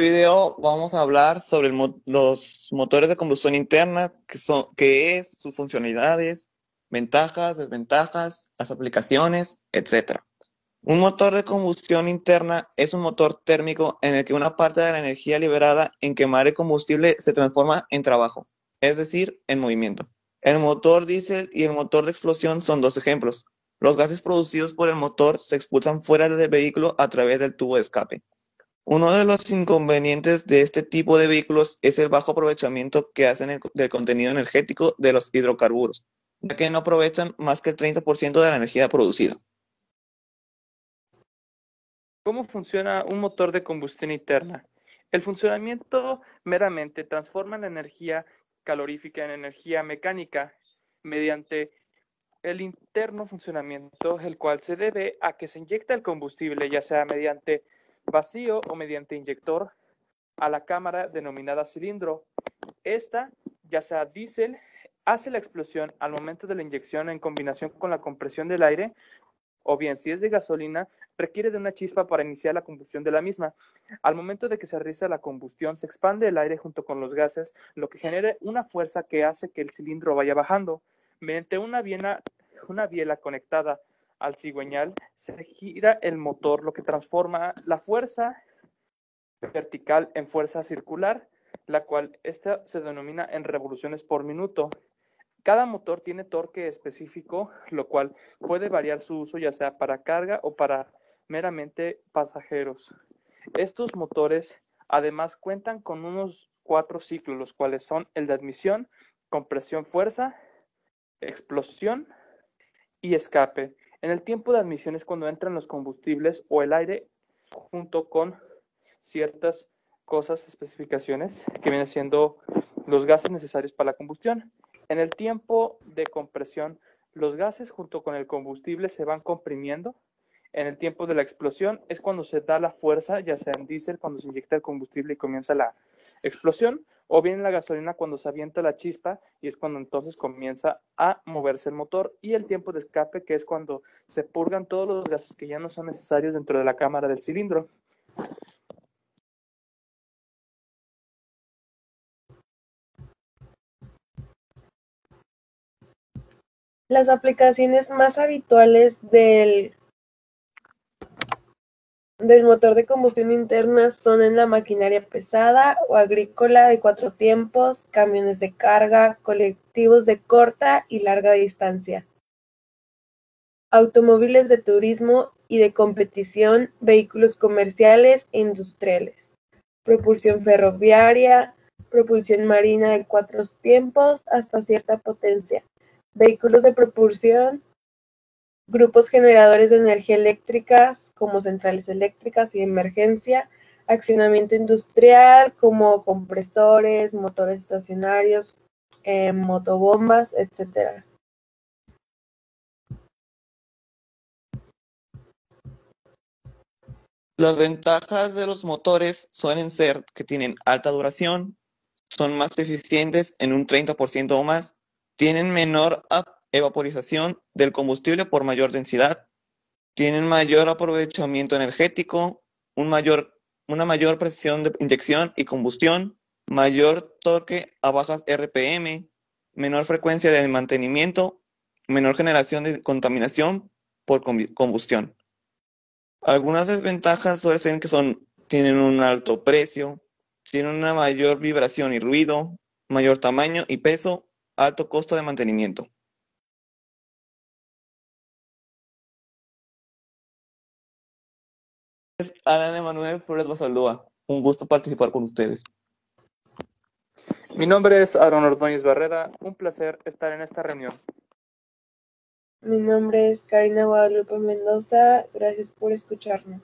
video vamos a hablar sobre los motores de combustión interna, que son, qué es, sus funcionalidades, ventajas, desventajas, las aplicaciones, etc. Un motor de combustión interna es un motor térmico en el que una parte de la energía liberada en quemar el combustible se transforma en trabajo, es decir, en movimiento. El motor diésel y el motor de explosión son dos ejemplos. Los gases producidos por el motor se expulsan fuera del vehículo a través del tubo de escape. Uno de los inconvenientes de este tipo de vehículos es el bajo aprovechamiento que hacen del contenido energético de los hidrocarburos, ya que no aprovechan más que el 30% de la energía producida. ¿Cómo funciona un motor de combustión interna? El funcionamiento meramente transforma la energía calorífica en energía mecánica mediante el interno funcionamiento, el cual se debe a que se inyecta el combustible, ya sea mediante vacío o mediante inyector a la cámara denominada cilindro. Esta, ya sea diésel, hace la explosión al momento de la inyección en combinación con la compresión del aire, o bien si es de gasolina, requiere de una chispa para iniciar la combustión de la misma. Al momento de que se realiza la combustión, se expande el aire junto con los gases, lo que genera una fuerza que hace que el cilindro vaya bajando. Mediante una, una biela conectada al cigüeñal, se gira el motor, lo que transforma la fuerza vertical en fuerza circular, la cual esta se denomina en revoluciones por minuto. Cada motor tiene torque específico, lo cual puede variar su uso ya sea para carga o para meramente pasajeros. Estos motores además cuentan con unos cuatro ciclos, los cuales son el de admisión, compresión fuerza, explosión y escape. En el tiempo de admisión es cuando entran los combustibles o el aire junto con ciertas cosas, especificaciones, que vienen siendo los gases necesarios para la combustión. En el tiempo de compresión, los gases junto con el combustible se van comprimiendo. En el tiempo de la explosión es cuando se da la fuerza, ya sea en diésel, cuando se inyecta el combustible y comienza la explosión, o bien en la gasolina cuando se avienta la chispa y es cuando entonces comienza a moverse el motor y el tiempo de escape que es cuando se purgan todos los gases que ya no son necesarios dentro de la cámara del cilindro. Las aplicaciones más habituales del del motor de combustión interna son en la maquinaria pesada o agrícola de cuatro tiempos, camiones de carga, colectivos de corta y larga distancia, automóviles de turismo y de competición, vehículos comerciales e industriales, propulsión ferroviaria, propulsión marina de cuatro tiempos hasta cierta potencia, vehículos de propulsión, grupos generadores de energía eléctrica, como centrales eléctricas y emergencia, accionamiento industrial como compresores, motores estacionarios, eh, motobombas, etc. Las ventajas de los motores suelen ser que tienen alta duración, son más eficientes en un 30% o más, tienen menor evaporización del combustible por mayor densidad, tienen mayor aprovechamiento energético, una mayor presión de inyección y combustión, mayor torque a bajas RPM, menor frecuencia de mantenimiento, menor generación de contaminación por combustión. Algunas desventajas suelen ser que son, tienen un alto precio, tienen una mayor vibración y ruido, mayor tamaño y peso, alto costo de mantenimiento. Alan Emanuel Flores Basaldúa. Un gusto participar con ustedes. Mi nombre es Aaron Ordóñez Barreda. Un placer estar en esta reunión. Mi nombre es Karina Guadalupe Mendoza. Gracias por escucharnos.